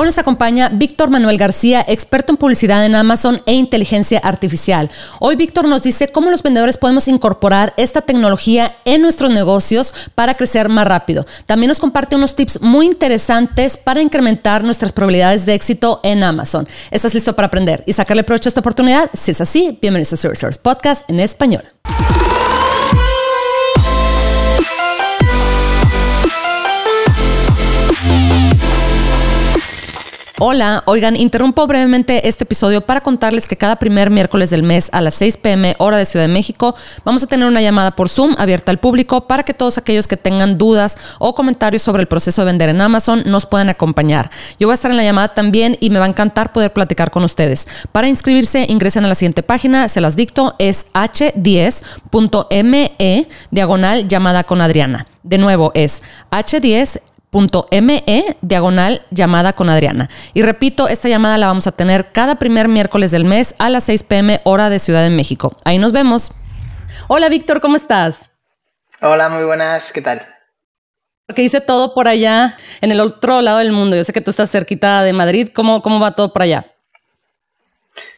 Hoy nos acompaña Víctor Manuel García, experto en publicidad en Amazon e inteligencia artificial. Hoy Víctor nos dice cómo los vendedores podemos incorporar esta tecnología en nuestros negocios para crecer más rápido. También nos comparte unos tips muy interesantes para incrementar nuestras probabilidades de éxito en Amazon. ¿Estás listo para aprender y sacarle provecho a esta oportunidad? Si es así, bienvenidos a Source Podcast en español. Hola, oigan, interrumpo brevemente este episodio para contarles que cada primer miércoles del mes a las 6 pm hora de Ciudad de México vamos a tener una llamada por Zoom abierta al público para que todos aquellos que tengan dudas o comentarios sobre el proceso de vender en Amazon nos puedan acompañar. Yo voy a estar en la llamada también y me va a encantar poder platicar con ustedes. Para inscribirse ingresen a la siguiente página, se las dicto, es h10.me diagonal llamada con Adriana. De nuevo es h10 .me diagonal llamada con Adriana. Y repito, esta llamada la vamos a tener cada primer miércoles del mes a las 6 pm hora de Ciudad de México. Ahí nos vemos. Hola Víctor, ¿cómo estás? Hola, muy buenas, ¿qué tal? Que hice todo por allá en el otro lado del mundo. Yo sé que tú estás cerquita de Madrid. ¿Cómo, cómo va todo por allá?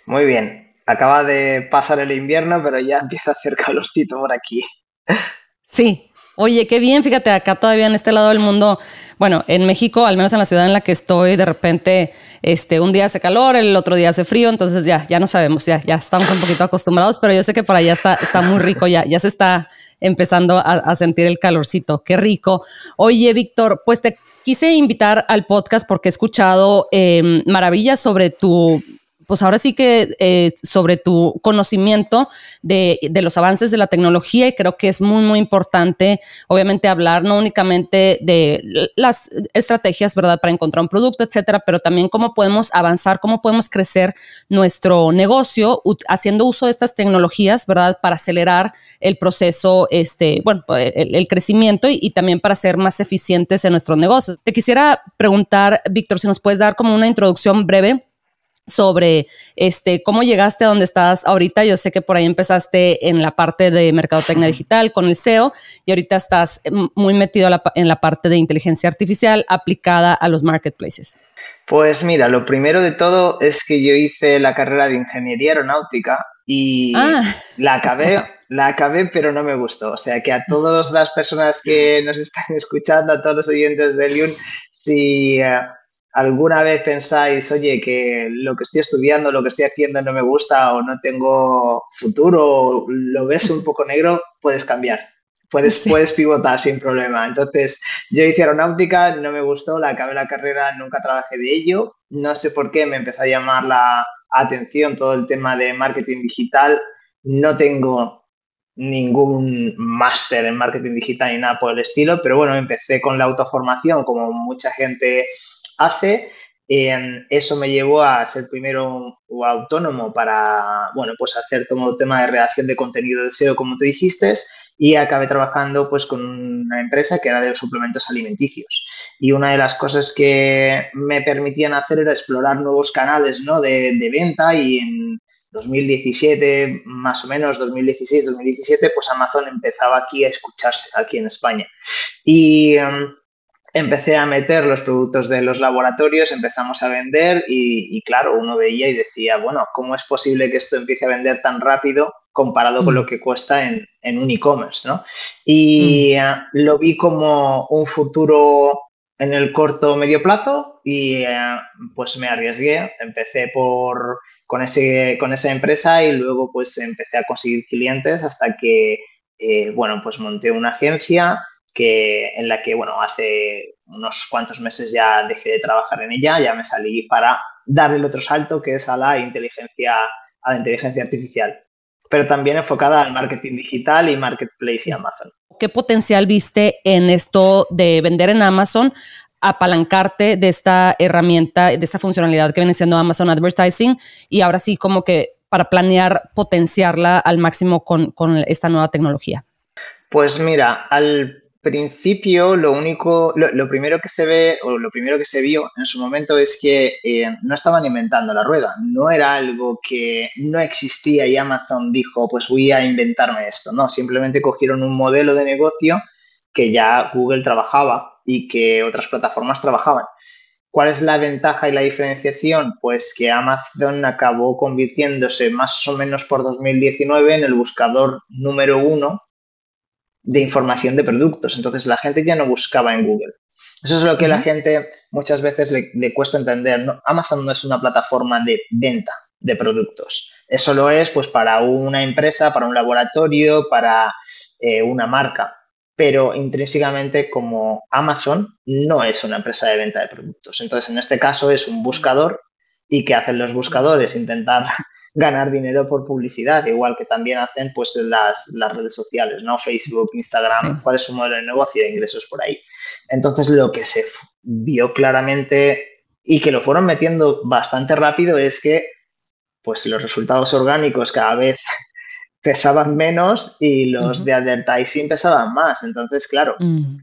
Muy bien. Acaba de pasar el invierno, pero ya empieza a hacer calorcito por aquí. Sí, Oye, qué bien, fíjate, acá todavía en este lado del mundo, bueno, en México, al menos en la ciudad en la que estoy, de repente, este, un día hace calor, el otro día hace frío, entonces ya, ya no sabemos, ya, ya estamos un poquito acostumbrados, pero yo sé que por allá está, está muy rico, ya, ya se está empezando a, sentir el calorcito, qué rico. Oye, Víctor, pues te quise invitar al podcast porque he escuchado em, maravillas sobre tu pues ahora sí que eh, sobre tu conocimiento de, los avances de la tecnología y creo que es muy, muy importante, obviamente, hablar no únicamente de las estrategias, ¿verdad?, para encontrar un producto, etcétera, pero también cómo podemos avanzar, cómo podemos crecer nuestro negocio haciendo uso de estas tecnologías, ¿verdad?, para acelerar el proceso, este, bueno, el, crecimiento y, y también para ser más eficientes en nuestro negocio. Te quisiera preguntar, Víctor, si nos puedes dar como una introducción breve sobre este, cómo llegaste a donde estás ahorita. Yo sé que por ahí empezaste en la parte de mercadotecnia digital con el SEO y ahorita estás muy metido en la parte de inteligencia artificial aplicada a los marketplaces. Pues mira, lo primero de todo es que yo hice la carrera de ingeniería aeronáutica y ah. la acabé, la acabé, pero no me gustó. O sea que a todas las personas que nos están escuchando, a todos los oyentes de Liun, si eh, alguna vez pensáis, oye, que lo que estoy estudiando, lo que estoy haciendo no me gusta o no tengo futuro, lo ves un poco negro, puedes cambiar. Puedes, puedes pivotar sin problema. Entonces, yo hice aeronáutica, no me gustó, la acabé la carrera, nunca trabajé de ello. No sé por qué me empezó a llamar la atención todo el tema de marketing digital. No tengo ningún máster en marketing digital ni nada por el estilo, pero bueno, empecé con la autoformación, como mucha gente hace. eso me llevó a ser primero autónomo para, bueno, pues hacer todo el tema de redacción de contenido de SEO, como tú dijiste, y acabé trabajando pues con una empresa que era de suplementos alimenticios. Y una de las cosas que me permitían hacer era explorar nuevos canales ¿no? de, de venta y en 2017, más o menos 2016, 2017, pues Amazon empezaba aquí a escucharse, aquí en España. Y em, empecé a meter los productos de los laboratorios, empezamos a vender y, claro, uno veía y decía, bueno, ¿cómo es posible que esto empiece a vender tan rápido comparado con mm. lo que cuesta en, un e-commerce? ¿no? Y eh, lo vi como un futuro en el corto medio plazo y eh, pues me arriesgué, empecé por con, ese, con esa empresa y luego pues empecé a conseguir clientes hasta que, eh, bueno, pues monté una agencia que, en la que, bueno, hace unos cuantos meses ya dejé de trabajar en ella, ya me salí para darle el otro salto que es a la inteligencia, a la inteligencia artificial, pero también enfocada al marketing digital y marketplace y Amazon. ¿Qué potencial viste en esto de vender en Amazon? apalancarte de esta herramienta, de esta funcionalidad que viene siendo Amazon Advertising y ahora sí como que para planear potenciarla al máximo con, con esta nueva tecnología? Pues mira, al principio lo único, lo, primero que se ve o lo primero que se vio en su momento es que eh, no estaban inventando la rueda, no era algo que no existía y Amazon dijo pues voy a inventarme esto, no, simplemente cogieron un modelo de negocio que ya Google trabajaba y que otras plataformas trabajaban. ¿Cuál es la ventaja y la diferenciación? Pues que Amazon acabó convirtiéndose más o menos por 2019 en el buscador número uno de información de productos. Entonces la gente ya no buscaba en Google. Eso es lo que la gente muchas veces le, cuesta entender. Amazon no es una plataforma de venta de productos. Eso lo es pues para una empresa, para un laboratorio, para eh, una marca. Pero intrínsecamente como Amazon no es una empresa de venta de productos. Entonces en este caso es un buscador y ¿qué hacen los buscadores? Intentar ganar dinero por publicidad, igual que también hacen pues las, las redes sociales, ¿no? Facebook, Instagram, cuál es su modelo de negocio de ingresos por ahí. Entonces lo que se vio claramente y que lo fueron metiendo bastante rápido es que pues los resultados orgánicos cada vez pesaban menos y los de advertising pesaban más. Entonces, claro, mm.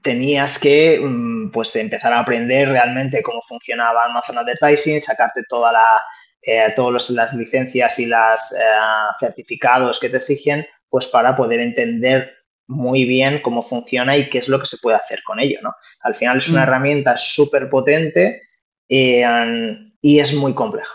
tenías que mm, pues empezar a aprender realmente cómo funcionaba Amazon Advertising, sacarte toda la, eh, todas las licencias y los eh, certificados que te exigen, pues para poder entender muy bien cómo funciona y qué es lo que se puede hacer con ello, ¿no? Al final es una mm. herramienta súper potente eh, y es muy compleja,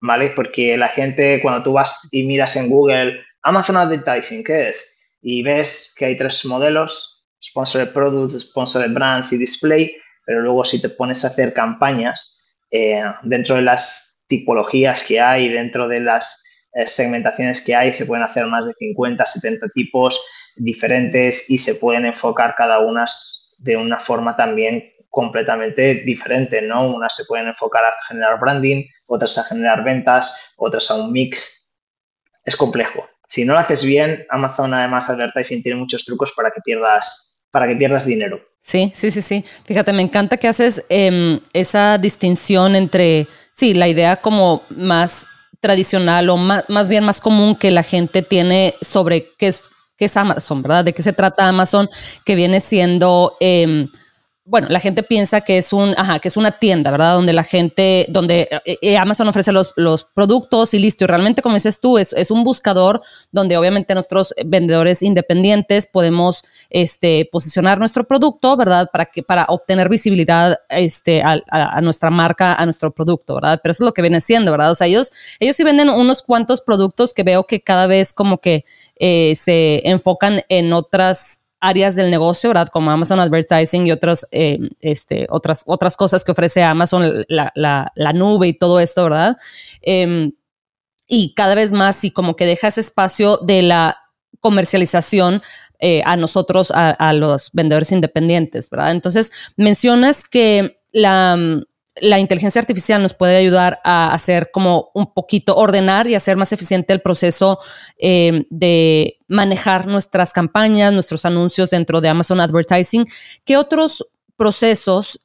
¿vale? Porque la gente, cuando tú vas y miras en Google Amazon Advertising, ¿qué es? Y ves que hay tres modelos, Sponsored Products, Sponsored Brands y Display, pero luego si te pones a hacer campañas eh, dentro de las tipologías que hay, dentro de las eh, segmentaciones que hay, se pueden hacer más de 50, 70 tipos, diferentes y se pueden enfocar cada una de una forma también completamente diferente, ¿no? Unas se pueden enfocar a generar branding, otras a generar ventas, otras a un mix. Es complejo. Si no lo haces bien, Amazon además Advertising tiene muchos trucos para que pierdas, para que pierdas dinero. Sí, sí, sí, sí. Fíjate, me encanta que haces em, esa distinción entre, sí, la idea como más tradicional o más, más bien más común que la gente tiene sobre qué es qué es Amazon, ¿verdad? ¿De qué se trata Amazon? Que viene siendo... Em, bueno, la gente piensa que es un, ajá, que es una tienda, ¿verdad? Donde la gente, donde eh, eh, Amazon ofrece los, los, productos y listo. Y realmente, como dices tú, es, es, un buscador donde obviamente nuestros vendedores independientes podemos este, posicionar nuestro producto, ¿verdad? Para que, para obtener visibilidad este, a, nuestra marca, a nuestro producto, ¿verdad? Pero eso es lo que viene siendo, ¿verdad? O sea, ellos, ellos sí venden unos cuantos productos que veo que cada vez como que eh, se enfocan en otras áreas del negocio, ¿verdad? Como Amazon Advertising y otras, eh, este, otras, otras cosas que ofrece Amazon, la, nube y todo esto, ¿verdad? Em, y cada vez más, y como que deja ese espacio de la comercialización eh, a nosotros, a, los vendedores independientes, ¿verdad? Entonces, mencionas que la la inteligencia artificial nos puede ayudar a hacer como un poquito, ordenar y hacer más eficiente el proceso eh, de manejar nuestras campañas, nuestros anuncios dentro de Amazon Advertising. ¿Qué otros procesos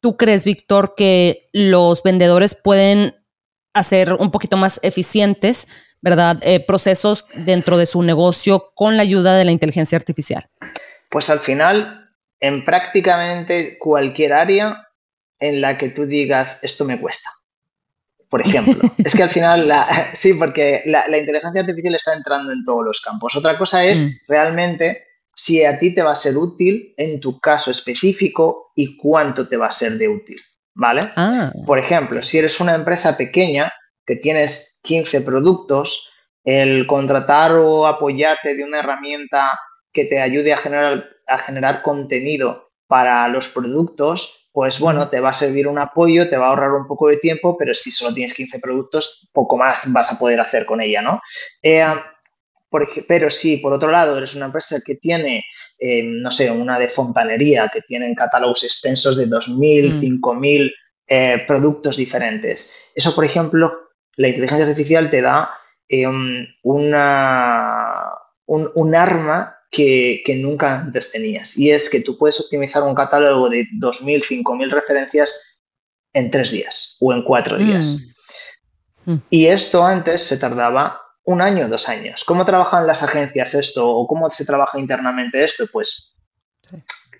tú crees, Víctor, que los vendedores pueden hacer un poquito más eficientes, verdad? Eh, procesos dentro de su negocio con la ayuda de la inteligencia artificial. Pues al final, en prácticamente cualquier área, en la que tú digas, esto me cuesta. Por ejemplo, es que al final, la, sí, porque la, inteligencia artificial está entrando en todos los campos. Otra cosa es mm. realmente si a ti te va a ser útil en tu caso específico y cuánto te va a ser de útil, ¿vale? Ah. Por ejemplo, si eres una empresa pequeña que tienes 15 productos, el contratar o apoyarte de una herramienta que te ayude a generar, a generar contenido para los productos pues bueno, te va a servir un apoyo, te va a ahorrar un poco de tiempo, pero si solo tienes 15 productos, poco más vas a poder hacer con ella, ¿no? Eh, pero si por otro lado eres una empresa que tiene, eh, no sé, una de fontanería, que tienen catálogos extensos de 2.000, 5.000 mm. eh, productos diferentes, eso, por ejemplo, la inteligencia artificial te da una, un arma que, nunca antes tenías. Y es que tú puedes optimizar un catálogo de 2.000, 5.000 referencias en tres días o en cuatro días. Mm. Mm. Y esto antes se tardaba un año, dos años. ¿Cómo trabajan las agencias esto o cómo se trabaja internamente esto? Pues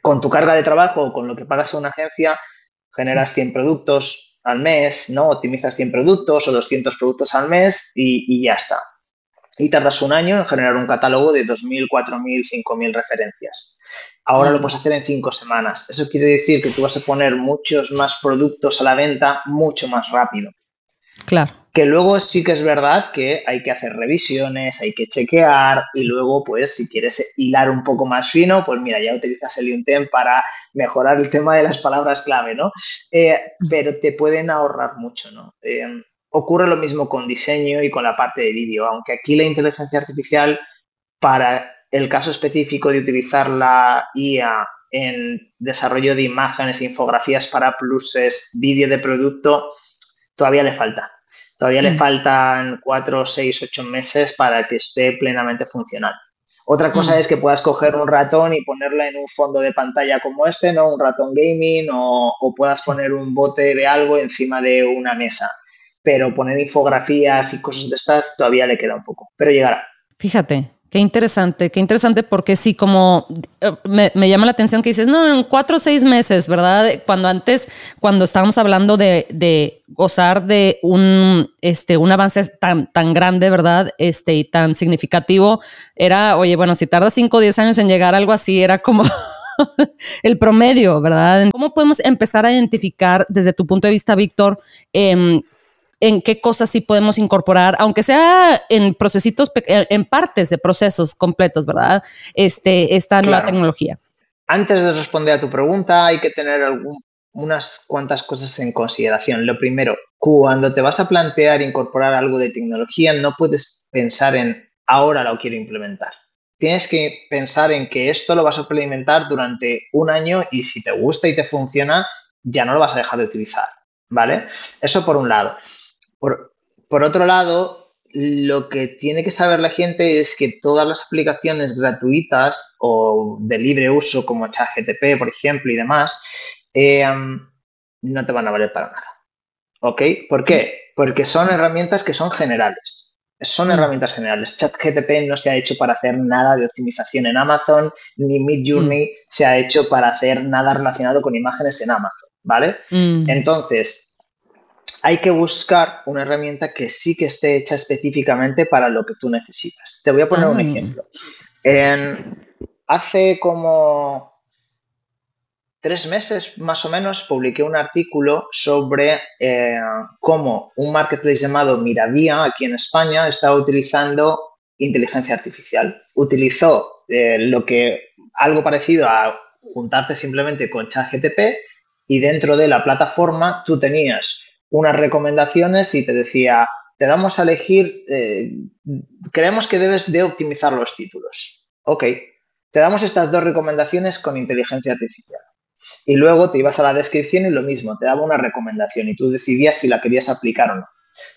con tu carga de trabajo o con lo que pagas a una agencia, generas 100 productos al mes, ¿no? Optimizas 100 productos o 200 productos al mes y, y ya está. Y tardas un año en generar un catálogo de 2.000, 4.000, 5.000 referencias. Ahora lo puedes hacer en cinco semanas. Eso quiere decir que tú vas a poner muchos más productos a la venta mucho más rápido. Claro. Que luego sí que es verdad que hay que hacer revisiones, hay que chequear y luego, pues, si quieres hilar un poco más fino, pues mira, ya utilizas el Untem para mejorar el tema de las palabras clave, ¿no? Eh, pero te pueden ahorrar mucho, ¿no? Eh, ocurre lo mismo con diseño y con la parte de vídeo, aunque aquí la inteligencia artificial para el caso específico de utilizar la IA en desarrollo de imágenes, infografías para pluses, vídeo de producto, todavía le falta. Todavía le mm. faltan cuatro, seis, ocho meses para que esté plenamente funcional. Otra cosa mm. es que puedas coger un ratón y ponerla en un fondo de pantalla como este, ¿no? Un ratón gaming o, o puedas poner un bote de algo encima de una mesa. Pero poner infografías y cosas de estas todavía le queda un poco, pero llegará. Fíjate, Qué interesante, qué interesante, porque sí, como eh, me, llama la atención que dices, no, en cuatro o seis meses, ¿verdad? Cuando antes, cuando estábamos hablando de, gozar de un, este, un avance tan, tan grande, ¿verdad? Este, y tan significativo, era, oye, bueno, si tarda cinco o diez años en llegar a algo así, era como el promedio, ¿verdad? ¿Cómo podemos empezar a identificar desde tu punto de vista, Víctor, eh, en qué cosas sí podemos incorporar, aunque sea en procesitos, en partes de procesos completos, ¿verdad? Este, esta nueva tecnología. Antes de responder a tu pregunta, hay que tener unas cuantas cosas en consideración. Lo primero, cuando te vas a plantear incorporar algo de tecnología, no puedes pensar en ahora lo quiero implementar. Tienes que pensar en que esto lo vas a implementar durante un año y si te gusta y te funciona, ya no lo vas a dejar de utilizar. ¿Vale? Eso por un lado. Por, otro lado, lo que tiene que saber la gente es que todas las aplicaciones gratuitas o de libre uso como ChatGTP, por ejemplo, y demás, eh, no te van a valer para nada. ¿Ok? ¿Por qué? Porque son herramientas que son generales. Son mm. herramientas generales. ChatGTP no se ha hecho para hacer nada de optimización en Amazon, ni Midjourney mm. se ha hecho para hacer nada relacionado con imágenes en Amazon, ¿vale? Mm. Entonces, hay que buscar una herramienta que sí que esté hecha específicamente para lo que tú necesitas. Te voy a poner un ah. ejemplo. hace como tres meses más o menos publiqué un artículo sobre eh, cómo un marketplace llamado Miravía aquí en España está utilizando inteligencia artificial. Utilizó eh, lo que algo parecido a juntarte simplemente con ChatGTP y dentro de la plataforma tú tenías unas recomendaciones y te decía, te damos a elegir, eh, creemos que debes de optimizar los títulos. Ok, te damos estas dos recomendaciones con inteligencia artificial. Y luego te ibas a la descripción y lo mismo, te daba una recomendación y tú decidías si la querías aplicar o no.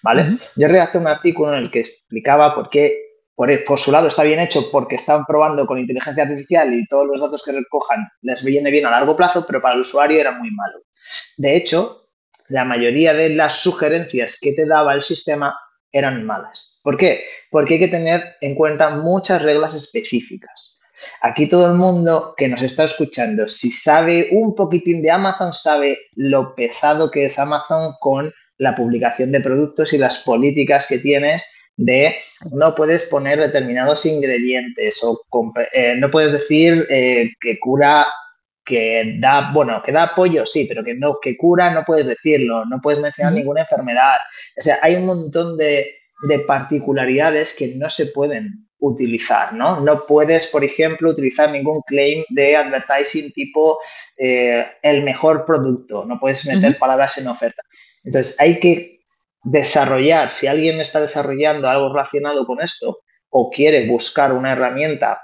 ¿Vale? Yo redacté un artículo en el que explicaba por qué, por, por, su lado está bien hecho porque están probando con inteligencia artificial y todos los datos que recojan les viene bien a largo plazo, pero para el usuario era muy malo. De hecho, la mayoría de las sugerencias que te daba el sistema eran malas. ¿Por qué? Porque hay que tener en cuenta muchas reglas específicas. Aquí todo el mundo que nos está escuchando, si sabe un poquitín de Amazon, sabe lo pesado que es Amazon con la publicación de productos y las políticas que tienes de no puedes poner determinados ingredientes o eh, no puedes decir eh, que cura que da, bueno, que da apoyo, sí, pero que no, que cura no puedes decirlo, no puedes mencionar ninguna enfermedad. O sea, hay un montón de, particularidades que no se pueden utilizar, ¿no? No puedes, por ejemplo, utilizar ningún claim de advertising tipo eh, el mejor producto, no puedes meter palabras en oferta. Entonces, hay que desarrollar, si alguien está desarrollando algo relacionado con esto o quiere buscar una herramienta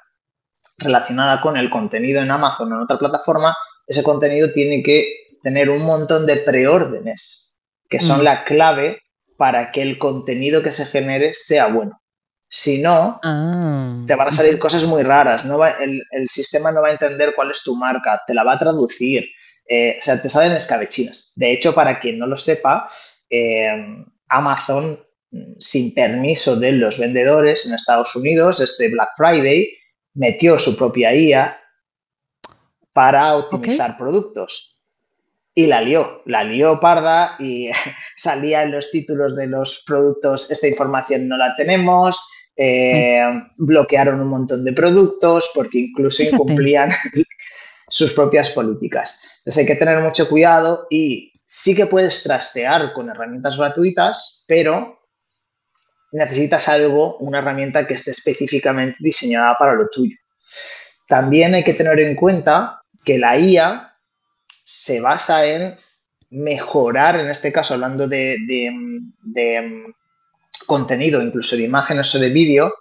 relacionada con el contenido en Amazon o en otra plataforma, ese contenido tiene que tener un montón de preórdenes que son mm. la clave para que el contenido que se genere sea bueno. Si no, ah. te van a salir cosas muy raras. No el, sistema no va a entender cuál es tu marca, te la va a traducir. Eh, o sea, te salen escabechinas. De hecho, para quien no lo sepa, eh, Amazon, mm, sin permiso de los vendedores en Estados Unidos, este Black Friday, metió su propia IA para optimizar productos. Y la lió, la lió parda y salía en los títulos de los productos, esta información no la tenemos, eh, bloquearon un montón de productos porque incluso incumplían sus propias políticas. Entonces hay que tener mucho cuidado y sí que puedes trastear con herramientas gratuitas, pero necesitas algo, una herramienta que esté específicamente diseñada para lo tuyo. También hay que tener en cuenta que la IA se basa en mejorar, en este caso hablando de, de contenido, incluso de imágenes o de vídeo,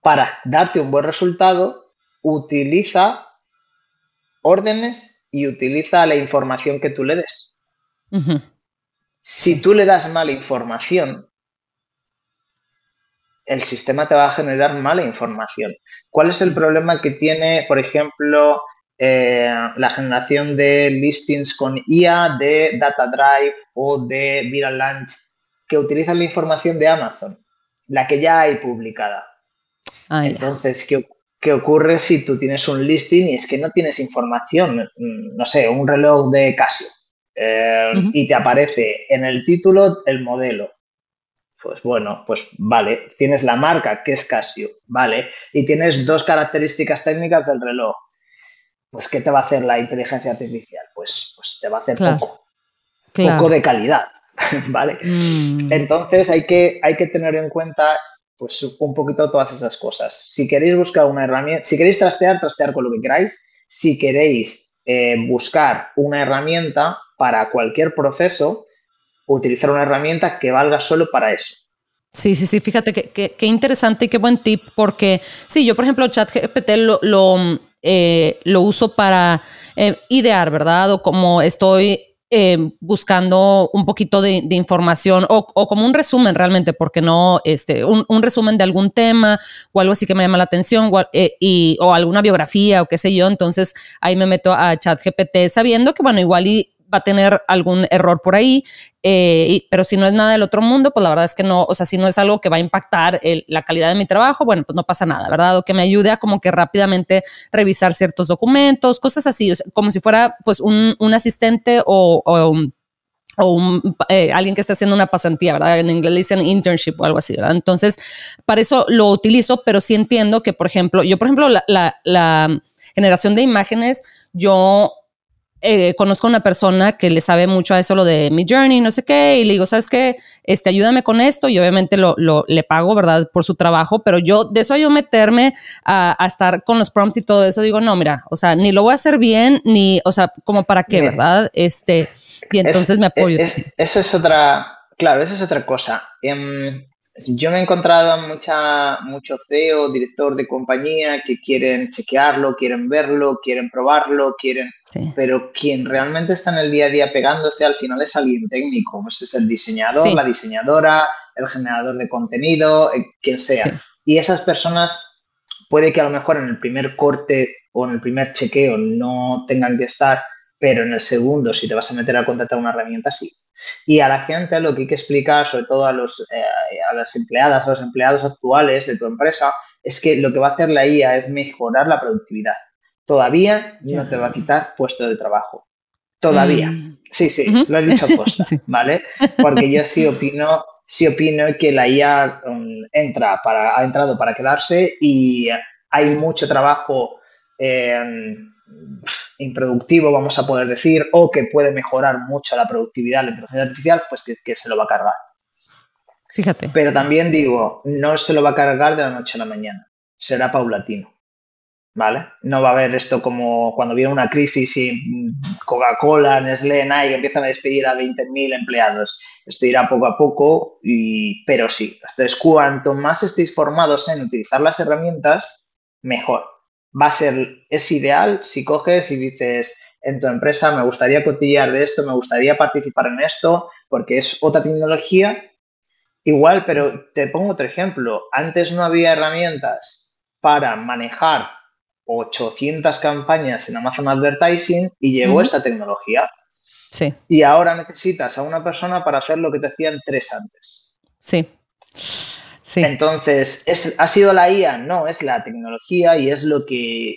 para darte un buen resultado, utiliza órdenes y utiliza la información que tú le des. Si tú le das mala información, el sistema te va a generar mala información. ¿Cuál es el problema que tiene, por ejemplo, eh, la generación de listings con IA de Data Drive o de Viral Launch que utilizan la información de Amazon, la que ya hay publicada? Ah, Entonces, ¿qué, ¿qué, ocurre si tú tienes un listing y es que no tienes información? Mm, no sé, un reloj de Casio. Eh, y te aparece en el título el modelo, pues bueno, pues vale, tienes la marca que es Casio, vale, y tienes dos características técnicas del reloj. Pues, ¿qué te va a hacer la inteligencia artificial? Pues, pues te va a hacer poco, poco de calidad, ¿vale? Mm. Entonces hay que, hay que tener en cuenta pues un poquito todas esas cosas. Si queréis buscar una herramienta, si queréis trastear, trastear con lo que queráis. Si queréis eh, buscar una herramienta para cualquier proceso, utilizar una herramienta que valga solo para eso. Sí, sí, sí, fíjate qué interesante y qué buen tip, porque sí, yo por ejemplo ChatGPT lo, lo, eh, lo uso para eh, idear, ¿verdad? O como estoy eh, buscando un poquito de, información o, como un resumen realmente, porque no, este, un, resumen de algún tema o algo así que me llama la atención o, o alguna biografía o qué sé yo. Entonces ahí me meto a ChatGPT sabiendo que, bueno, igual y va a tener algún error por ahí, eh, pero si no es nada del otro mundo, pues la verdad es que no, o sea, si no es algo que va a impactar la calidad de mi trabajo, bueno, pues no pasa nada, ¿verdad? O que me ayude a como que rápidamente revisar ciertos documentos, cosas así, como si fuera pues un, asistente o, un, eh, alguien que esté haciendo una pasantía, ¿verdad? En inglés dicen internship o algo así, ¿verdad? Entonces, para eso lo utilizo, pero sí entiendo que, por ejemplo, yo, por ejemplo, la generación de imágenes, yo eh, conozco a una persona que le sabe mucho a eso, lo de mi journey, no sé qué, y le digo, ¿sabes qué? Este, ayúdame con esto, y obviamente lo, le pago, ¿verdad? Por su trabajo, pero yo, de eso yo meterme a, estar con los prompts y todo eso, digo, no, mira, o sea, ni lo voy a hacer bien, ni, o sea, como para qué, ¿verdad? Este, y entonces me apoyo. eso es otra, claro, eso es otra cosa. Em, yo me he encontrado a mucha, mucho CEO, director de compañía que quieren chequearlo, quieren verlo, quieren probarlo, quieren... Pero quien realmente está en el día a día pegándose al final es alguien técnico. Pues es el diseñador, la diseñadora, el generador de contenido, eh, quien sea. Y esas personas puede que a lo mejor en el primer corte o en el primer chequeo no tengan que estar, pero en el segundo, si te vas a meter a contratar una herramienta, sí. Y a la gente lo que hay que explicar, sobre todo a, los, eh, a las empleadas, a los empleados actuales de tu empresa, es que lo que va a hacer la IA es mejorar la productividad. Todavía no te va a quitar puesto de trabajo. Todavía. Mm. Sí, sí, lo he dicho posta, ¿vale? Porque yo sí opino, sí opino que la IA um, entra para, ha entrado para quedarse y hay mucho trabajo eh, improductivo, vamos a poder decir, o que puede mejorar mucho la productividad de la inteligencia artificial, pues que, se lo va a cargar. Fíjate. Pero también digo, no se lo va a cargar de la noche a la mañana, será paulatino. ¿Vale? No va a haber esto como cuando viene una crisis y Coca-Cola, Nestlé, Nike empiezan a despedir a 20.000 empleados. Esto irá poco a poco, y, pero sí. Entonces, cuanto más estéis formados en utilizar las herramientas, mejor va a ser, es ideal si coges y dices en tu empresa, me gustaría cotillear de esto, me gustaría participar en esto, porque es otra tecnología. Igual, pero te pongo otro ejemplo. Antes no había herramientas para manejar 800 campañas en Amazon Advertising y llegó esta tecnología. Sí. Y ahora necesitas a una persona para hacer lo que te hacían tres antes. Sí. Entonces, ¿es, ¿ha sido la IA? No, es la tecnología y es lo que,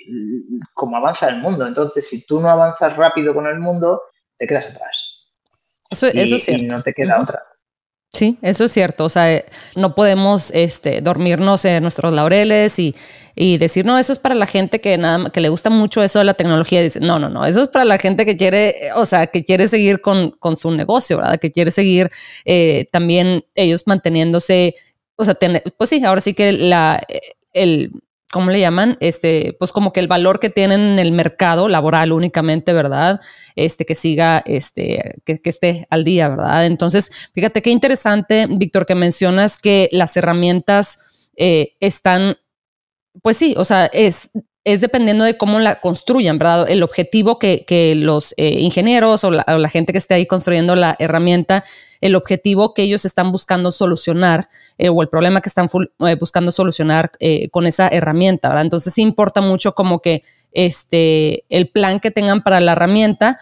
como avanza el mundo. Entonces, si tú no avanzas rápido con el mundo, te quedas atrás. Eso, eso es cierto. Y no te queda otra. Sí, eso es cierto. O sea, no podemos este, dormirnos en nuestros laureles y, decir, no, eso es para la gente que nada que le gusta mucho eso de la tecnología. Dice, no, no, no, eso es para la gente que quiere, o sea, que quiere seguir con, con su negocio, ¿verdad? Que quiere seguir eh, también ellos manteniéndose, o sea, pues sí, ahora sí que la, el, ¿cómo le llaman? Este, pues como que el valor que tienen en el mercado laboral únicamente, ¿verdad? Este, que siga, este, que, esté al día, ¿verdad? Entonces, fíjate qué interesante, Víctor, que mencionas que las herramientas eh, están, pues sí, o sea, es, es dependiendo de cómo la construyan, ¿verdad? El objetivo que, los eh, ingenieros o la, gente que esté ahí construyendo la herramienta, el objetivo que ellos están buscando solucionar eh, o el problema que están eh, buscando solucionar con esa herramienta, ¿verdad? Entonces importa mucho como que este, el plan que tengan para la herramienta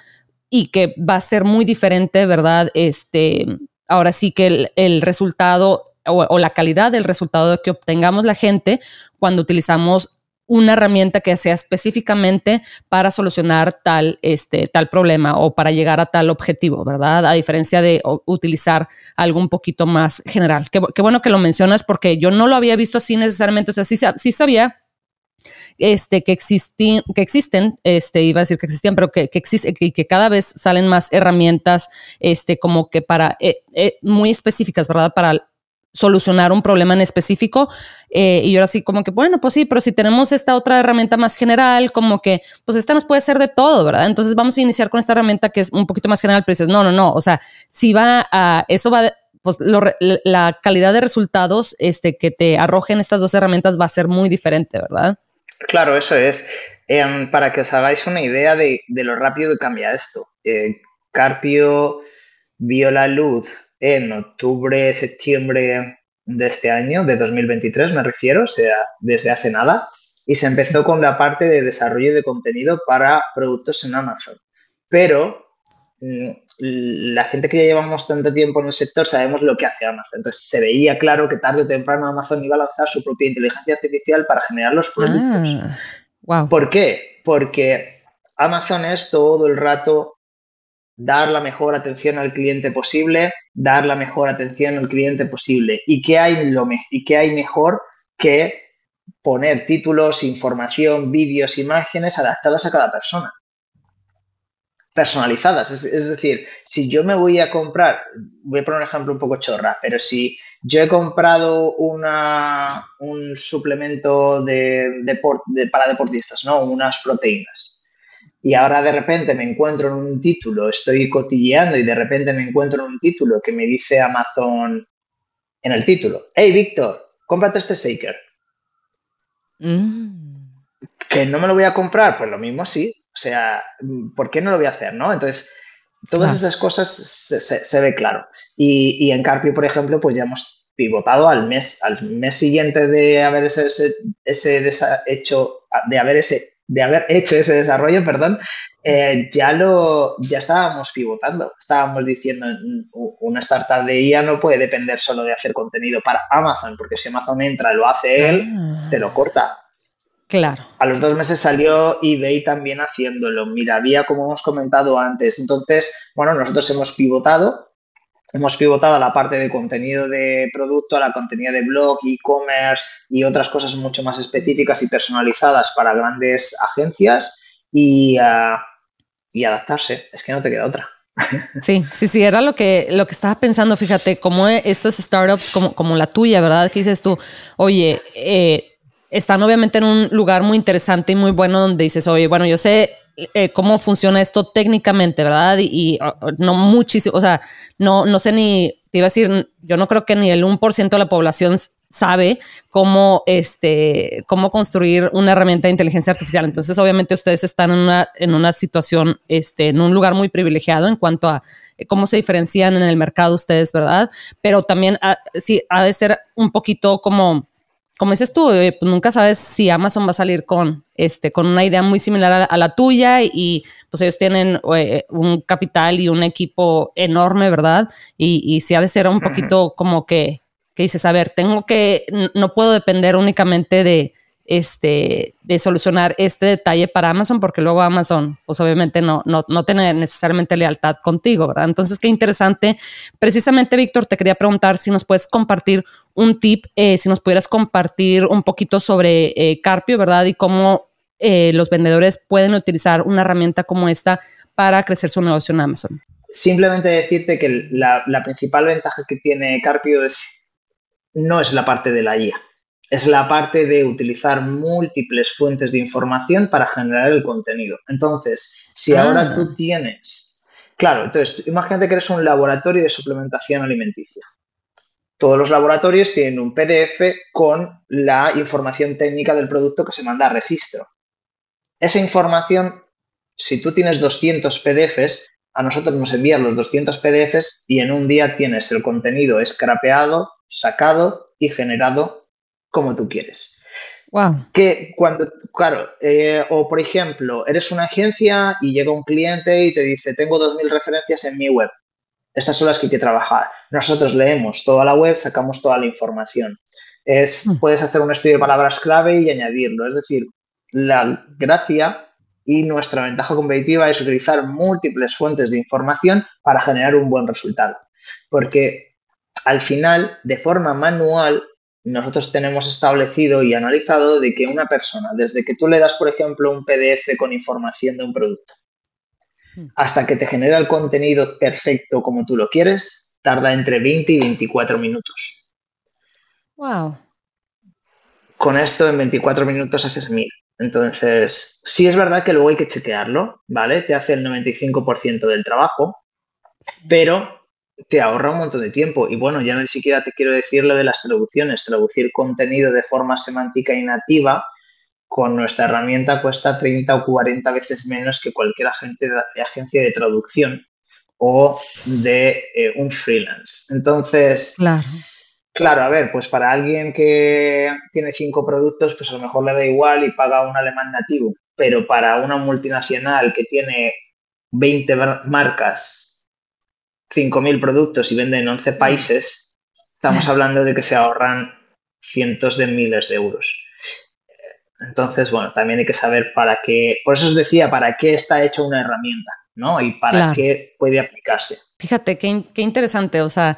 y que va a ser muy diferente, ¿verdad? Este, ahora sí que el, resultado o, o, la calidad del resultado que obtengamos la gente cuando utilizamos una herramienta que sea específicamente para solucionar tal, este, tal problema o para llegar a tal objetivo, ¿verdad? A diferencia de utilizar algo un poquito más general. Qué, bueno que lo mencionas porque yo no lo había visto así necesariamente, o sea, sí, sí sabía este, que, que existen, este, iba a decir que existían, pero que, que, que, cada vez salen más herramientas este, como que para, eh, eh, muy específicas, ¿verdad? Para solucionar un problema en específico. Eh, y yo así como que, bueno, pues sí, pero si tenemos esta otra herramienta más general, como que, pues esta nos puede ser de todo, ¿verdad? Entonces vamos a iniciar con esta herramienta que es un poquito más general, pero dices, no, no, no, o sea, si va a, eso va, pues la calidad de resultados este, que te arrojen estas dos herramientas va a ser muy diferente, ¿verdad? Claro, eso es. Em, para que os hagáis una idea de, lo rápido que cambia esto. Eh, Carpio vio la luz en octubre, septiembre de este año, de 2023 me refiero, o sea, desde hace nada, y se empezó con la parte de desarrollo de contenido para productos en Amazon. Pero mm, la gente que ya llevamos tanto tiempo en el sector sabemos lo que hace Amazon. Entonces se veía claro que tarde o temprano Amazon iba a lanzar su propia inteligencia artificial para generar los productos. Ah, ¿Por qué? Porque Amazon es todo el rato dar la mejor atención al cliente posible, dar la mejor atención al cliente posible. ¿Y qué hay, lo y qué hay mejor que poner títulos, información, vídeos, imágenes adaptadas a cada persona? Personalizadas. Es, decir, si yo me voy a comprar, voy a poner un ejemplo un poco chorra, pero si yo he comprado una, un suplemento de, para deportistas, ¿no? Unas proteínas y ahora de repente me encuentro en un título, estoy cotilleando y de repente me encuentro en un título que me dice Amazon en el título, hey Víctor, cómprate este shaker. Mm. Que no me lo voy a comprar, pues lo mismo sí. O sea, ¿por qué no lo voy a hacer? ¿no? Entonces, todas esas cosas se, ve claro. Y, en Carpio, por ejemplo, pues ya hemos pivotado al mes, al mes siguiente de haber ese, ese hecho, de haber ese de haber hecho ese desarrollo, perdón, eh, ya lo ya estábamos pivotando. Estábamos diciendo una startup de IA no puede depender solo de hacer contenido para Amazon, porque si Amazon entra lo hace él, ah. te lo corta. Claro. A los dos meses salió eBay también haciéndolo. Mira, había como hemos comentado antes. Entonces, bueno, nosotros hemos pivotado hemos pivotado a la parte de contenido de producto, a la contenido de blog, e-commerce y otras cosas mucho más específicas y personalizadas para grandes agencias y, ah, adaptarse. Es que no te queda otra. Sí, sí, sí, era lo que, lo que estaba pensando, fíjate, como estas startups como, como la tuya, ¿verdad? Que dices tú, oye, eh, están obviamente en un lugar muy interesante y muy bueno donde dices, oye, bueno, yo sé eh, cómo funciona esto técnicamente, ¿verdad? Y, no muchísimo, o sea, no, no sé ni, te iba a decir, yo no creo que ni el 1% de la población sabe cómo, este, cómo construir una herramienta de inteligencia artificial. Entonces, obviamente ustedes están en una, en una situación, este, en un lugar muy privilegiado en cuanto a eh, cómo se diferencian en el mercado ustedes, ¿verdad? Pero también ah, sí ha de ser un poquito como como dices tú, eh, pues nunca sabes si Amazon va a salir con, este, con una idea muy similar a, la tuya y, pues ellos tienen eh, un capital y un equipo enorme, ¿verdad? Y, y si ha de ser un poquito como que, que dices, a ver, tengo que, no puedo depender únicamente de, este, de solucionar este detalle para Amazon, porque luego Amazon, pues obviamente no, no, no tiene necesariamente lealtad contigo, ¿verdad? Entonces, qué interesante. Precisamente, Víctor, te quería preguntar si nos puedes compartir un tip, eh, si nos pudieras compartir un poquito sobre eh, Carpio, ¿verdad? Y cómo eh, los vendedores pueden utilizar una herramienta como esta para crecer su negocio en Amazon. Simplemente decirte que la, la principal ventaja que tiene Carpio es no es la parte de la IA es la parte de utilizar múltiples fuentes de información para generar el contenido. Entonces, si ah. ahora tú tienes, claro, entonces imagínate que eres un laboratorio de suplementación alimenticia. Todos los laboratorios tienen un PDF con la información técnica del producto que se manda a registro. Esa información, si tú tienes 200 PDFs, a nosotros nos envían los 200 PDFs y en un día tienes el contenido scrapeado, sacado y generado como tú quieres. Wow. Que cuando, claro, eh, o por ejemplo, eres una agencia y llega un cliente y te dice, tengo 2.000 referencias en mi web. Estas son las que hay que trabajar. Nosotros leemos toda la web, sacamos toda la información. Es, mm. Puedes hacer un estudio de palabras clave y añadirlo. Es decir, la gracia y nuestra ventaja competitiva es utilizar múltiples fuentes de información para generar un buen resultado. Porque al final, de forma manual, nosotros tenemos establecido y analizado de que una persona, desde que tú le das, por ejemplo, un PDF con información de un producto, hmm. hasta que te genera el contenido perfecto como tú lo quieres, tarda entre 20 y 24 minutos. Wow. Con esto en 24 minutos haces mil. Entonces, sí es verdad que luego hay que chequearlo, ¿vale? Te hace el 95% del trabajo, pero te ahorra un montón de tiempo. Y bueno, ya ni siquiera te quiero decir lo de las traducciones. Traducir contenido de forma semántica y nativa con nuestra herramienta cuesta 30 o 40 veces menos que cualquier agente de, agencia de traducción o de eh, un freelance. Entonces, claro. claro, a ver, pues para alguien que tiene cinco productos, pues a lo mejor le da igual y paga un alemán nativo. Pero para una multinacional que tiene 20 marcas 5.000 productos y venden en 11 países, estamos hablando de que se ahorran cientos de miles de euros. Entonces, bueno, también hay que saber para qué, por eso os decía, para qué está hecha una herramienta, ¿no? Y para qué puede aplicarse. Fíjate, qué, qué interesante, o sea,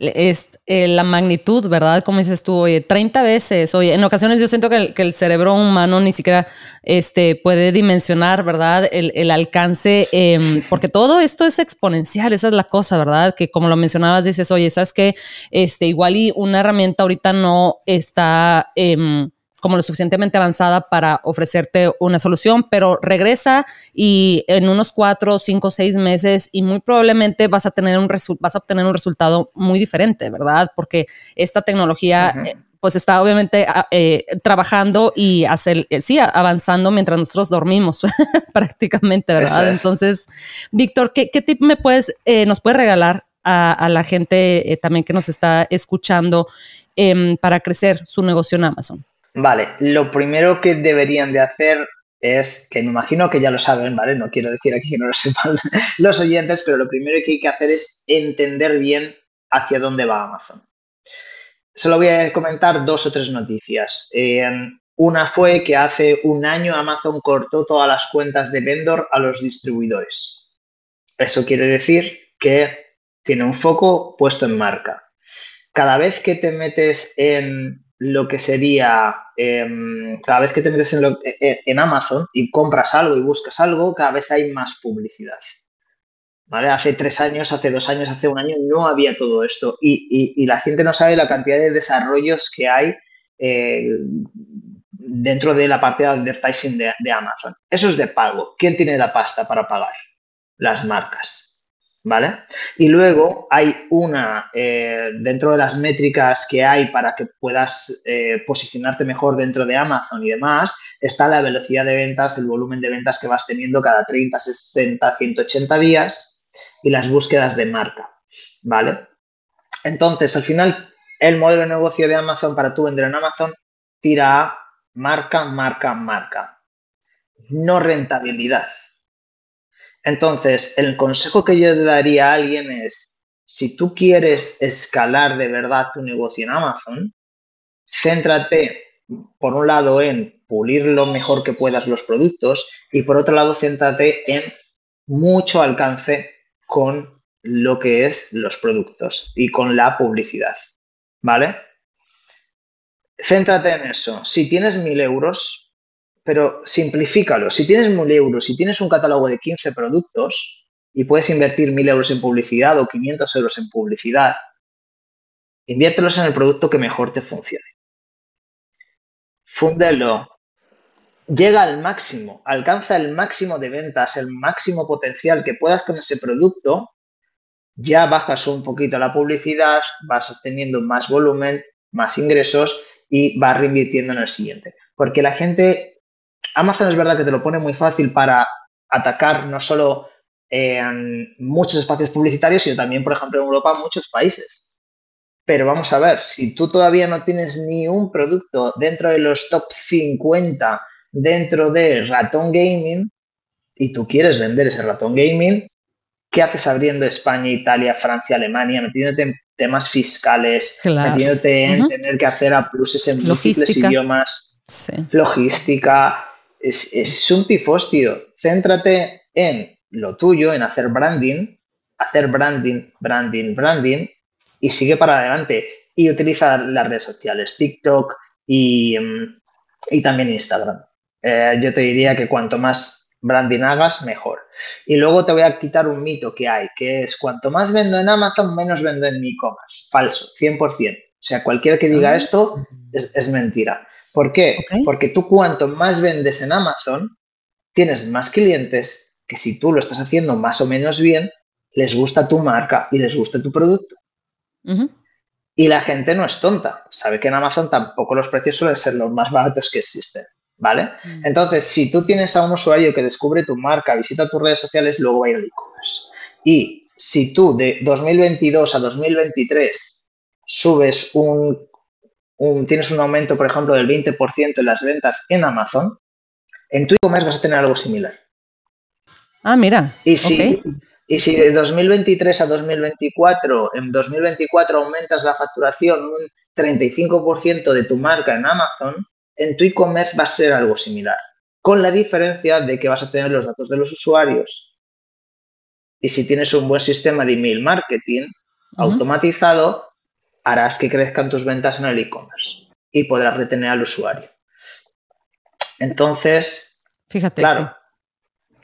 es eh, la magnitud, ¿verdad? Como dices tú, oye, 30 veces, oye, en ocasiones yo siento que el, cerebro humano ni siquiera este, puede dimensionar, ¿verdad? El, alcance, em, porque todo esto es exponencial, esa es la cosa, ¿verdad? Que como lo mencionabas, dices, oye, ¿sabes qué? Este, igual y una herramienta ahorita no está... Em, como lo suficientemente avanzada para ofrecerte una solución, pero regresa y en unos cuatro, cinco, seis meses y muy probablemente vas a tener un vas a obtener un resultado muy diferente, ¿verdad? Porque esta tecnología eh, pues está obviamente ah, eh, trabajando y hacer, eh, sí, avanzando mientras nosotros dormimos prácticamente, ¿verdad? Entonces, Víctor, ¿qué, tip me puedes, nos puedes regalar a, la gente también que nos está escuchando em, para crecer su negocio en Amazon? Vale, lo primero que deberían de hacer es, que me imagino que ya lo saben, ¿vale? No quiero decir aquí que no lo sepan los oyentes, pero lo primero que hay que hacer es entender bien hacia dónde va Amazon. Solo voy a comentar dos o tres noticias. una fue que hace un año Amazon cortó todas las cuentas de vendor a los distribuidores. Eso quiere decir que tiene un foco puesto en marca. Cada vez que te metes en lo que sería, em, cada vez que te metes en, en, Amazon y compras algo y buscas algo, cada vez hay más publicidad. ¿Vale? Hace tres años, hace dos años, hace un año no había todo esto y, la gente no sabe la cantidad de desarrollos que hay eh, dentro de la parte de advertising de Amazon. Eso es de pago. ¿Quién tiene la pasta para pagar? Las marcas. ¿Vale? Y luego hay una, eh, dentro de las métricas que hay para que puedas eh, posicionarte mejor dentro de Amazon y demás, está la velocidad de ventas, el volumen de ventas que vas teniendo cada 30, 60, 180 días y las búsquedas de marca, ¿vale? Entonces, al final, el modelo de negocio de Amazon para tú vender en Amazon tira a marca, marca, marca. No rentabilidad. Entonces, el consejo que yo daría a alguien es, si tú quieres escalar de verdad tu negocio en Amazon, céntrate por un lado, en pulir lo mejor que puedas los productos y por otro lado, céntrate en mucho alcance con lo que es los productos y con la publicidad. ¿Vale? Céntrate en eso. Si tienes mil euros, pero simplifícalo. Si tienes mil euros, si tienes un catálogo de 15 productos y puedes invertir mil euros en publicidad o 500 euros en publicidad, inviértelos en el producto que mejor te funcione. Fúndelo. Llega al máximo, alcanza el máximo de ventas, el máximo potencial que puedas con ese producto ya bajas un poquito la publicidad, vas obteniendo más volumen, más ingresos y vas reinvirtiendo en el siguiente. Porque la gente, Amazon es verdad que te lo pone muy fácil para atacar no solo en muchos espacios publicitarios, sino también, por ejemplo, en Europa, muchos países. Pero vamos a ver, si tú todavía no tienes ni un producto dentro de los top 50 dentro de ratón gaming y tú quieres vender ese ratón gaming, ¿qué haces abriendo España, Italia, Francia, Alemania, metiéndote en temas fiscales, metiéndote en tener que hacer a pluses en múltiples idiomas, logística? Es, es un pifostio. Céntrate en lo tuyo, en hacer branding, hacer branding, branding, branding y sigue para adelante. Y utiliza las redes sociales, TikTok y, mm, y también Instagram. Eh, yo te diría que cuanto más branding hagas, mejor. Y luego te voy a quitar un mito que hay, que es cuanto más vendo en Amazon, menos vendo en mi e-commerce. Falso, 100%. O sea, cualquiera que diga ah. esto es, mentira. ¿Por qué? Porque tú cuanto más vendes en Amazon, tienes más clientes que si tú lo estás haciendo más o menos bien, les gusta tu marca y les gusta tu producto. Y la gente no es tonta. Sabe que en Amazon tampoco los precios suelen ser los más baratos que existen. ¿vale? Mm. Entonces, si tú tienes a un usuario que descubre tu marca, visita tus redes sociales, luego va a ir al e-commerce. Y si tú de 2022 a 2023 subes un, tienes un aumento, por ejemplo, del 20% en las ventas en Amazon, en tu e-commerce vas a tener algo similar. Ah, mira. Y si, y si de 2023 a 2024, en 2024 aumentas la facturación un 35% de tu marca en Amazon, en tu e-commerce va a ser algo similar, con la diferencia de que vas a tener los datos de los usuarios. Y si tienes un buen sistema de email marketing automatizado, harás que crezcan tus ventas en el e-commerce y podrás retener al usuario. Entonces, fíjate, claro,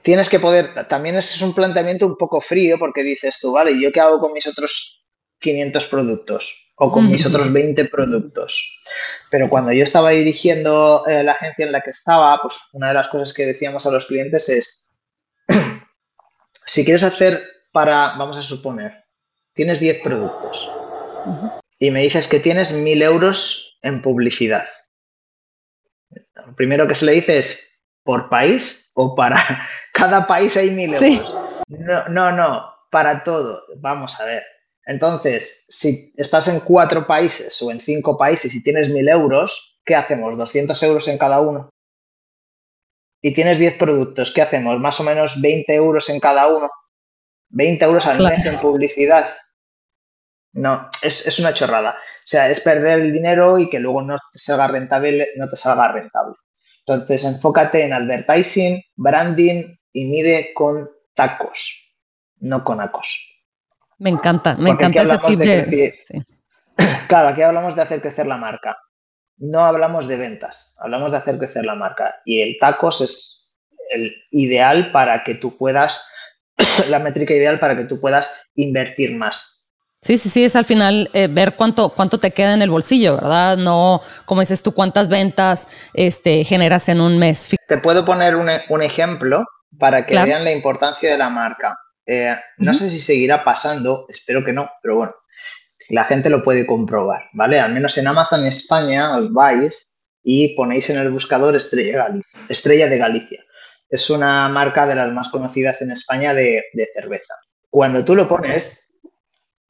tienes que poder, también es un planteamiento un poco frío porque dices tú, vale, ¿yo qué hago con mis otros 500 productos? o con mis otros 20 productos. Pero cuando yo estaba dirigiendo eh, la agencia en la que estaba, pues una de las cosas que decíamos a los clientes es, si quieres hacer para, vamos a suponer, tienes 10 productos y me dices que tienes 1000 euros en publicidad. Lo primero que se le dice es, ¿por país o para cada país hay 1000 euros? No, no, no, para todo. Vamos a ver entonces, si estás en cuatro países o en cinco países y tienes mil euros, ¿qué hacemos? ¿200 euros en cada uno? Y tienes 10 productos, ¿qué hacemos? Más o menos 20 euros en cada uno. 20 euros al mes en publicidad. No, es, una chorrada. O sea, es perder el dinero y que luego no te salga rentable, no te salga rentable. Entonces, enfócate en advertising, branding y mide con tacos, no con acos. Me encanta, me encanta ese de... Claro, aquí hablamos de hacer crecer la marca. No hablamos de ventas, hablamos de hacer crecer la marca. Y el tacos es el ideal para que tú puedas, la métrica ideal para que tú puedas invertir más. Sí, sí, sí, es al final eh, ver cuánto, cuánto te queda en el bolsillo, ¿verdad? No, como dices tú, cuántas ventas este, generas en un mes. Te puedo poner un, ejemplo para que vean la importancia de la marca. Eh, no sé si seguirá pasando, espero que no, pero bueno, la gente lo puede comprobar, ¿vale? Al menos en Amazon España os vais y ponéis en el buscador Estrella, Estrella de Galicia. Es una marca de las más conocidas en España de, cerveza. Cuando tú lo pones,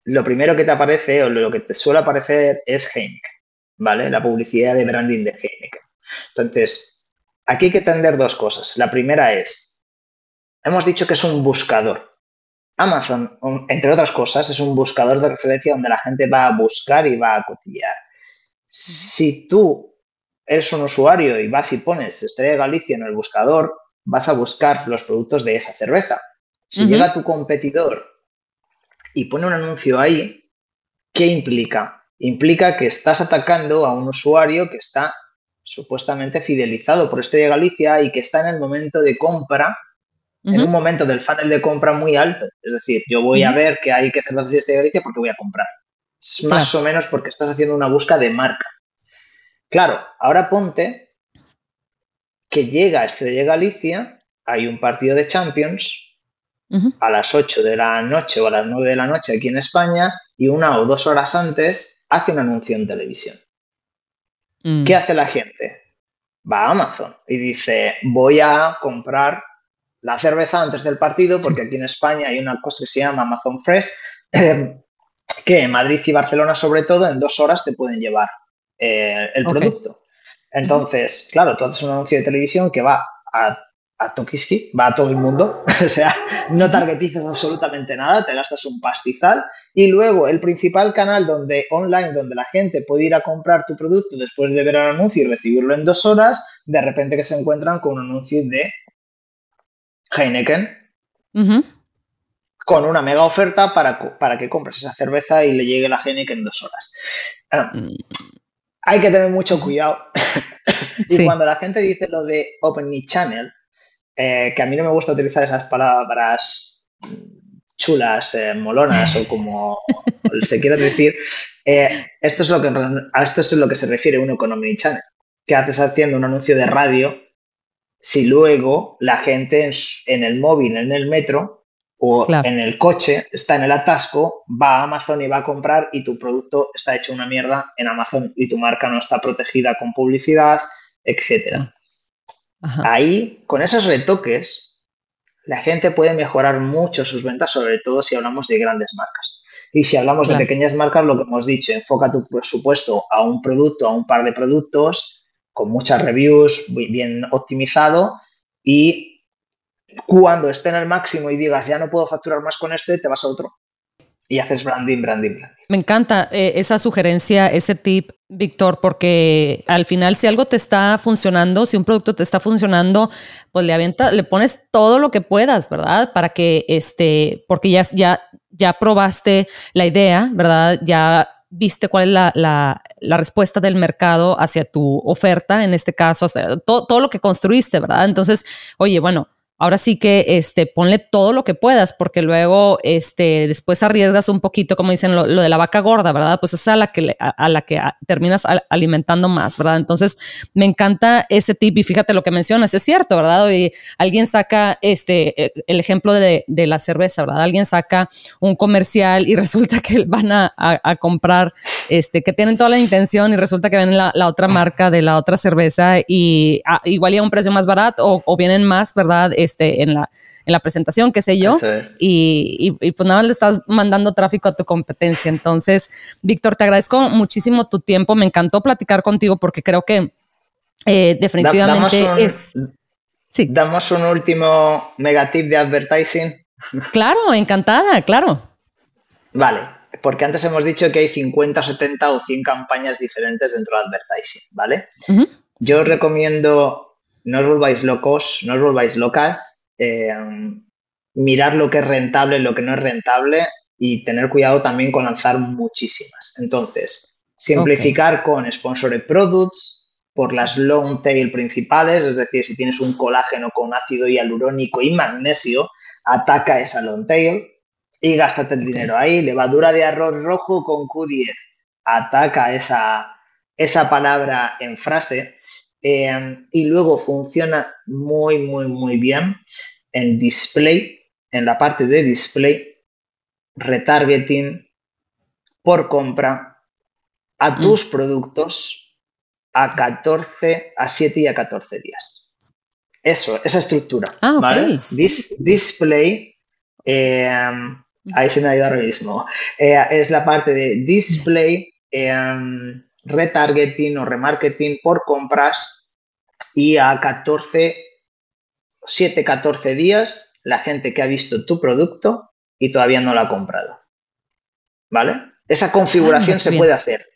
lo primero que te aparece o lo que te suele aparecer es Heineken, ¿vale? La publicidad de branding de Heineken. Entonces, aquí hay que entender dos cosas. La primera es, hemos dicho que es un buscador, Amazon, entre otras cosas, es un buscador de referencia donde la gente va a buscar y va a cotillear. Si tú eres un usuario y vas y pones Estrella Galicia en el buscador, vas a buscar los productos de esa cerveza. Si llega tu competidor y pone un anuncio ahí, ¿qué implica? Implica que estás atacando a un usuario que está supuestamente fidelizado por Estrella Galicia y que está en el momento de compra, en un momento del funnel de compra muy alto. Es decir, yo voy a ver que hay que hacer de Estrella Galicia porque voy a comprar. Es más o menos porque estás haciendo una búsqueda de marca. Claro, ahora ponte que llega Estrella Galicia, hay un partido de Champions a las 8 de la noche o a las 9 de la noche aquí en España y una o dos horas antes hace un anuncio en televisión. Mm. ¿Qué hace la gente? Va a Amazon y dice, voy a comprar la cerveza antes del partido porque aquí en España hay una cosa que se llama Amazon Fresh, que en Madrid y Barcelona sobre todo en dos horas te pueden llevar eh, el producto. Entonces, claro, tú haces un anuncio de televisión que va a a Tokiski, va a todo el mundo, o sea, no targetizas absolutamente nada, te gastas un pastizal y luego el principal canal donde online donde la gente puede ir a comprar tu producto después de ver el anuncio y recibirlo en dos horas, de repente que se encuentran con un anuncio de Heineken con una mega oferta para, para, que compres esa cerveza y le llegue la Heineken en dos horas. Ah, mm. hay que tener mucho cuidado. y cuando la gente dice lo de Open Channel, eh, que a mí no me gusta utilizar esas palabras chulas, eh, molonas o como se quiera decir, eh, esto, es lo que, a esto es lo que se refiere un economy channel. que haces haciendo un anuncio de radio si luego la gente en, el móvil, en el metro o en el coche, está en el atasco, va a Amazon y va a comprar y tu producto está hecho una mierda en Amazon y tu marca no está protegida con publicidad, etcétera. Ahí, con esos retoques, la gente puede mejorar mucho sus ventas, sobre todo si hablamos de grandes marcas. Y si hablamos de pequeñas marcas, lo que hemos dicho, enfoca tu presupuesto a un producto, a un par de productos, con muchas reviews, muy bien optimizado, y cuando esté en el máximo y digas, ya no puedo facturar más con este, te vas a otro y haces branding, branding, branding. Me encanta eh, esa sugerencia, ese tip, Víctor, porque al final si algo te está funcionando, si un producto te está funcionando, pues le avienta, le pones todo lo que puedas, ¿verdad? Para que este, porque ya, ya, ya probaste la idea, ¿verdad? Ya viste cuál es la, la, la, respuesta del mercado hacia tu oferta, en este caso, todo, todo lo que construiste, ¿verdad? Entonces, oye, bueno, ahora sí que este, ponle todo lo que puedas, porque luego este, después arriesgas un poquito, como dicen, lo, de la vaca gorda, ¿verdad? Pues es a la que, a, la que terminas alimentando más, ¿verdad? Entonces, me encanta ese tip y fíjate lo que mencionas, es cierto, ¿verdad? Y alguien saca este, e, el ejemplo de, de, la cerveza, ¿verdad? Alguien saca un comercial y resulta que van a, a, comprar, este, que tienen toda la intención y resulta que ven la, la otra marca de la otra cerveza y ah, igual ya un precio más barato o, o vienen más, ¿verdad? Este, en, la, en la presentación, qué sé yo, y, y, pues nada más le estás mandando tráfico a tu competencia. Entonces, Víctor, te agradezco muchísimo tu tiempo, me encantó platicar contigo porque creo que eh, definitivamente es... Sí. Damos un último megatip de advertising. Claro, encantada, claro. Vale, porque antes hemos dicho que hay 50, 70 o 100 campañas diferentes dentro de advertising, ¿vale? Yo os recomiendo no os volváis locos, no os volváis locas, eh, mirar lo que es rentable, lo que no es rentable y tener cuidado también con lanzar muchísimas. Entonces, simplificar con sponsored products por las long tail principales, es decir, si tienes un colágeno con ácido hialurónico y magnesio, ataca esa long tail y gástate el dinero ahí. Levadura de arroz rojo con Q10, ataca esa, esa palabra en frase Em, y luego funciona muy, muy, muy bien en display, en la parte de display, retargeting por compra a mm. tus productos a 14, a 7 y a 14 días. Eso, esa estructura. Ah, ¿vale? display, em, ahí se me ha ido ahora mismo, eh, es la parte de display, em, retargeting o remarketing por compras y a 14, 7, 14 días la gente que ha visto tu producto y todavía no lo ha comprado. ¿Vale? Esa configuración ah, se puede hacer.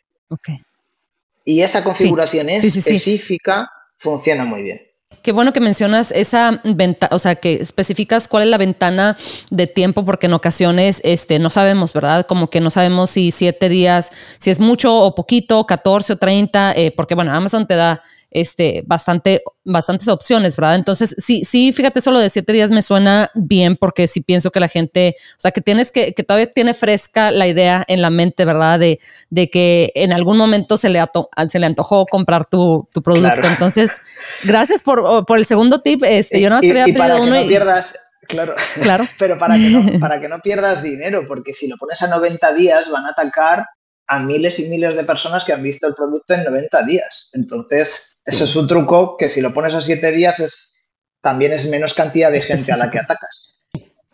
Y esa configuración específica funciona muy bien. Qué bueno que mencionas esa ventana, o sea, que especificas cuál es la ventana de tiempo, porque en ocasiones este, no sabemos, ¿verdad? Como que no sabemos si siete días, si es mucho o poquito, 14 o 30, eh, porque bueno, Amazon te da este, bastante, bastantes opciones, ¿verdad? Entonces, sí, sí, fíjate, solo de siete días me suena bien porque sí pienso que la gente, o sea, que tienes que, que todavía tiene fresca la idea en la mente, ¿verdad? De, de que en algún momento se le, se le antojó comprar tu, tu producto. Entonces, gracias por, por, el segundo tip. Este, yo no y, y para que no pierdas, Claro, claro. pero para que, no, para que no pierdas dinero, porque si lo pones a 90 días van a atacar a miles y miles de personas que han visto el producto en 90 días. Entonces, eso es un truco que si lo pones a 7 días es también es menos cantidad de gente a la que atacas.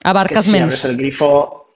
Abarcas si menos. Abres el grifo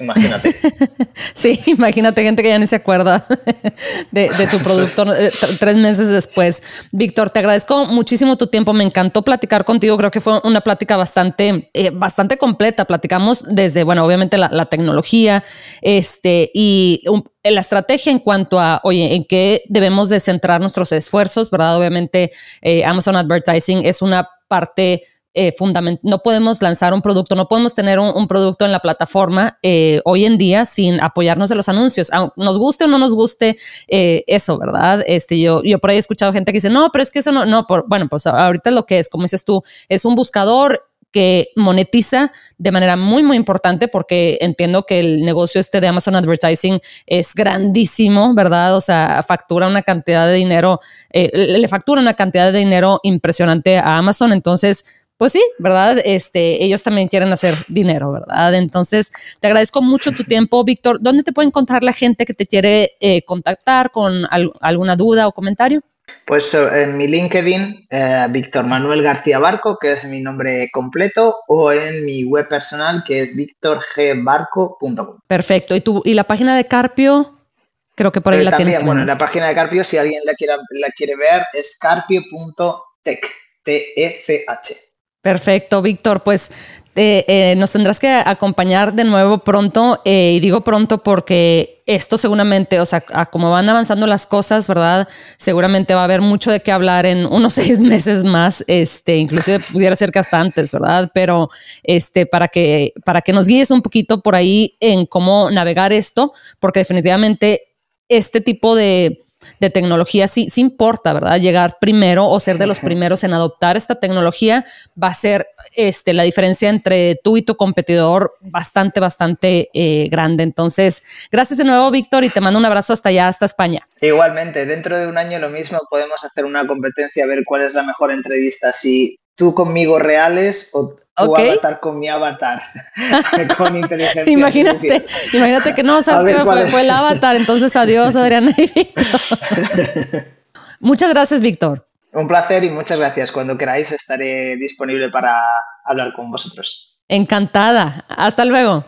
Imagínate. sí, imagínate gente que ya ni se acuerda de, tu producto eh, tres meses después. Víctor, te agradezco muchísimo tu tiempo. Me encantó platicar contigo. Creo que fue una plática bastante, eh, bastante completa. Platicamos desde, bueno, obviamente la, tecnología este, y la estrategia en cuanto a, oye, en qué debemos de centrar nuestros esfuerzos, ¿verdad? Obviamente eh, Amazon Advertising es una parte eh, no podemos lanzar un producto, no podemos tener un, producto en la plataforma eh, hoy en día sin apoyarnos de los anuncios, nos guste o no nos guste eh, eso, ¿verdad? Este, yo, yo por ahí he escuchado gente que dice, no, pero es que eso no, no, por, bueno, pues ahorita lo que es, como dices tú, es un buscador que monetiza de manera muy, muy importante porque entiendo que el negocio este de Amazon Advertising es grandísimo, ¿verdad? O sea, factura una cantidad de dinero, le factura una cantidad de dinero impresionante a Amazon. Entonces, pues sí, ¿verdad? Este, ellos también quieren hacer dinero, ¿verdad? Entonces, te agradezco mucho tu tiempo, Víctor. ¿Dónde te puede encontrar la gente que te quiere eh, contactar con alguna duda o comentario? Pues eh, en mi LinkedIn, eh, Víctor Manuel García Barco, que es mi nombre completo, o en mi web personal, que es victorgbarco.com. Perfecto. ¿Y, tu, ¿Y la página de Carpio? Creo que por ahí la tienes. Bueno, la página de Carpio, si alguien la, quiera, la quiere ver, es carpio.tech. T-E-C-H. Perfecto, Víctor. Pues eh, eh, nos tendrás que acompañar de nuevo pronto. Eh, y digo pronto porque esto seguramente, o sea, como van avanzando las cosas, ¿verdad? Seguramente va a haber mucho de qué hablar en unos seis meses más. Este, inclusive pudiera ser que hasta antes, ¿verdad? Pero este, para que, para que nos guíes un poquito por ahí en cómo navegar esto, porque definitivamente este tipo de de tecnología sí, sí importa, ¿verdad? Llegar primero o ser de los primeros en adoptar esta tecnología va a ser este, la diferencia entre tú y tu competidor bastante, bastante eh, grande. Entonces, gracias de nuevo, Víctor, y te mando un abrazo hasta allá, hasta España. Igualmente, dentro de un año lo mismo podemos hacer una competencia, a ver cuál es la mejor entrevista, si tú conmigo reales o tu avatar con mi avatar, con inteligencia. imagínate, imagínate que no, sabes que fue, fue, el avatar, entonces adiós Adriana y Víctor. muchas gracias, Víctor. Un placer y muchas gracias. Cuando queráis estaré disponible para hablar con vosotros. Encantada. Hasta luego.